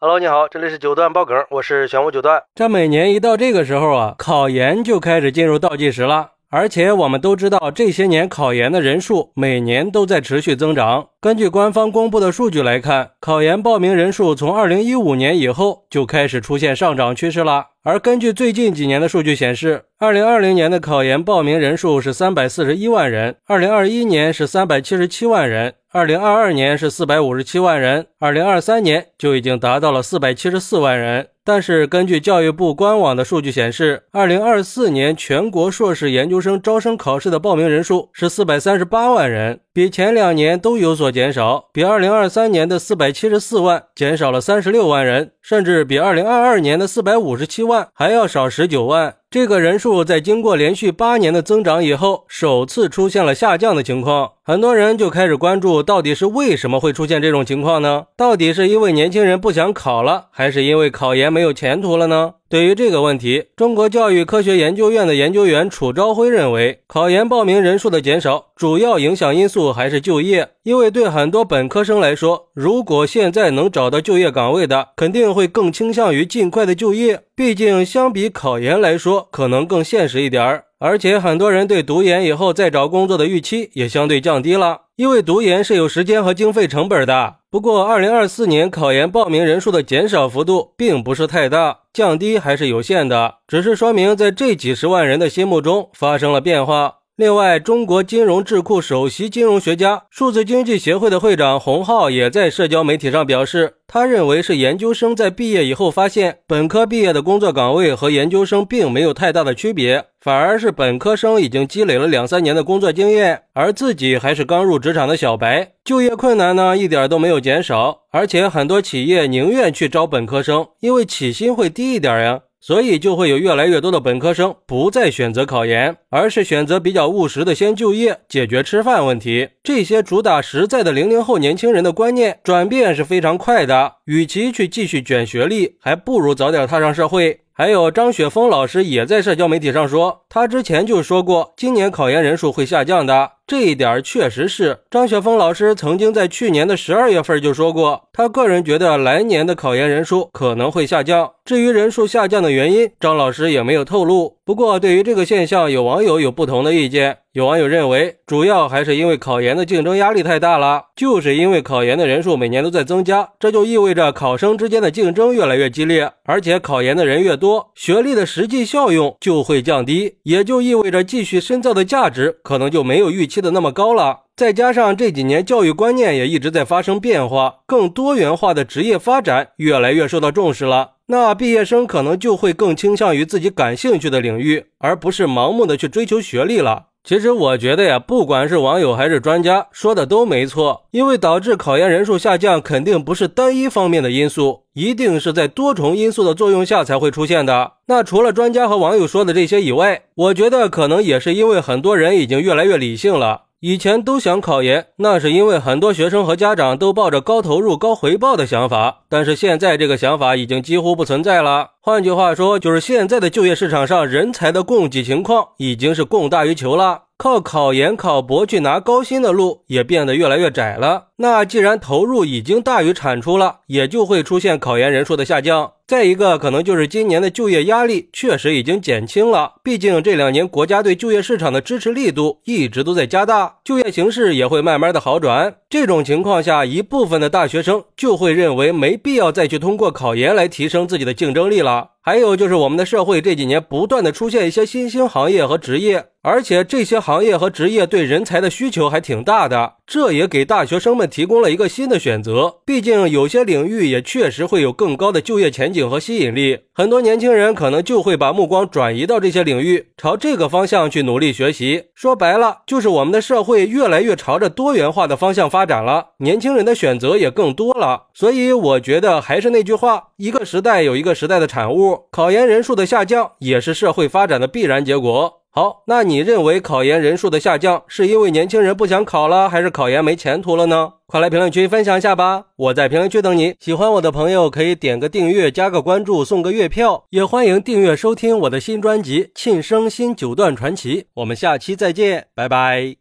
Hello，你好，这里是九段爆梗，我是玄武九段。这每年一到这个时候啊，考研就开始进入倒计时了。而且我们都知道，这些年考研的人数每年都在持续增长。根据官方公布的数据来看，考研报名人数从二零一五年以后就开始出现上涨趋势了。而根据最近几年的数据显示，二零二零年的考研报名人数是三百四十一万人，二零二一年是三百七十七万人。二零二二年是四百五十七万人，二零二三年就已经达到了四百七十四万人。但是，根据教育部官网的数据显示，二零二四年全国硕士研究生招生考试的报名人数是四百三十八万人，比前两年都有所减少，比二零二三年的四百七十四万减少了三十六万人，甚至比二零二二年的四百五十七万还要少十九万。这个人数在经过连续八年的增长以后，首次出现了下降的情况。很多人就开始关注，到底是为什么会出现这种情况呢？到底是因为年轻人不想考了，还是因为考研没有前途了呢？对于这个问题，中国教育科学研究院的研究员楚朝辉认为，考研报名人数的减少，主要影响因素还是就业。因为对很多本科生来说，如果现在能找到就业岗位的，肯定会更倾向于尽快的就业。毕竟，相比考研来说，可能更现实一点儿。而且，很多人对读研以后再找工作的预期也相对降低了，因为读研是有时间和经费成本的。不过，二零二四年考研报名人数的减少幅度并不是太大，降低还是有限的，只是说明在这几十万人的心目中发生了变化。另外，中国金融智库首席金融学家、数字经济协会的会长洪浩也在社交媒体上表示，他认为是研究生在毕业以后发现，本科毕业的工作岗位和研究生并没有太大的区别，反而是本科生已经积累了两三年的工作经验，而自己还是刚入职场的小白，就业困难呢一点都没有减少，而且很多企业宁愿去招本科生，因为起薪会低一点呀。所以就会有越来越多的本科生不再选择考研，而是选择比较务实的先就业，解决吃饭问题。这些主打实在的零零后年轻人的观念转变是非常快的。与其去继续卷学历，还不如早点踏上社会。还有张雪峰老师也在社交媒体上说，他之前就说过，今年考研人数会下降的。这一点确实是张雪峰老师曾经在去年的十二月份就说过，他个人觉得来年的考研人数可能会下降。至于人数下降的原因，张老师也没有透露。不过，对于这个现象，有网友有不同的意见。有网友认为，主要还是因为考研的竞争压力太大了，就是因为考研的人数每年都在增加，这就意味着考生之间的竞争越来越激烈，而且考研的人越多，学历的实际效用就会降低，也就意味着继续深造的价值可能就没有预期的那么高了。再加上这几年教育观念也一直在发生变化，更多元化的职业发展越来越受到重视了，那毕业生可能就会更倾向于自己感兴趣的领域，而不是盲目的去追求学历了。其实我觉得呀，不管是网友还是专家说的都没错，因为导致考研人数下降，肯定不是单一方面的因素，一定是在多重因素的作用下才会出现的。那除了专家和网友说的这些以外，我觉得可能也是因为很多人已经越来越理性了。以前都想考研，那是因为很多学生和家长都抱着高投入、高回报的想法，但是现在这个想法已经几乎不存在了。换句话说，就是现在的就业市场上人才的供给情况已经是供大于求了，靠考研考博去拿高薪的路也变得越来越窄了。那既然投入已经大于产出了，也就会出现考研人数的下降。再一个，可能就是今年的就业压力确实已经减轻了。毕竟这两年国家对就业市场的支持力度一直都在加大，就业形势也会慢慢的好转。这种情况下，一部分的大学生就会认为没必要再去通过考研来提升自己的竞争力了。还有就是我们的社会这几年不断的出现一些新兴行业和职业，而且这些行业和职业对人才的需求还挺大的。这也给大学生们提供了一个新的选择，毕竟有些领域也确实会有更高的就业前景和吸引力，很多年轻人可能就会把目光转移到这些领域，朝这个方向去努力学习。说白了，就是我们的社会越来越朝着多元化的方向发展了，年轻人的选择也更多了。所以我觉得还是那句话，一个时代有一个时代的产物，考研人数的下降也是社会发展的必然结果。好，那你认为考研人数的下降是因为年轻人不想考了，还是考研没前途了呢？快来评论区分享一下吧！我在评论区等你。喜欢我的朋友可以点个订阅，加个关注，送个月票，也欢迎订阅收听我的新专辑《庆生新九段传奇》。我们下期再见，拜拜。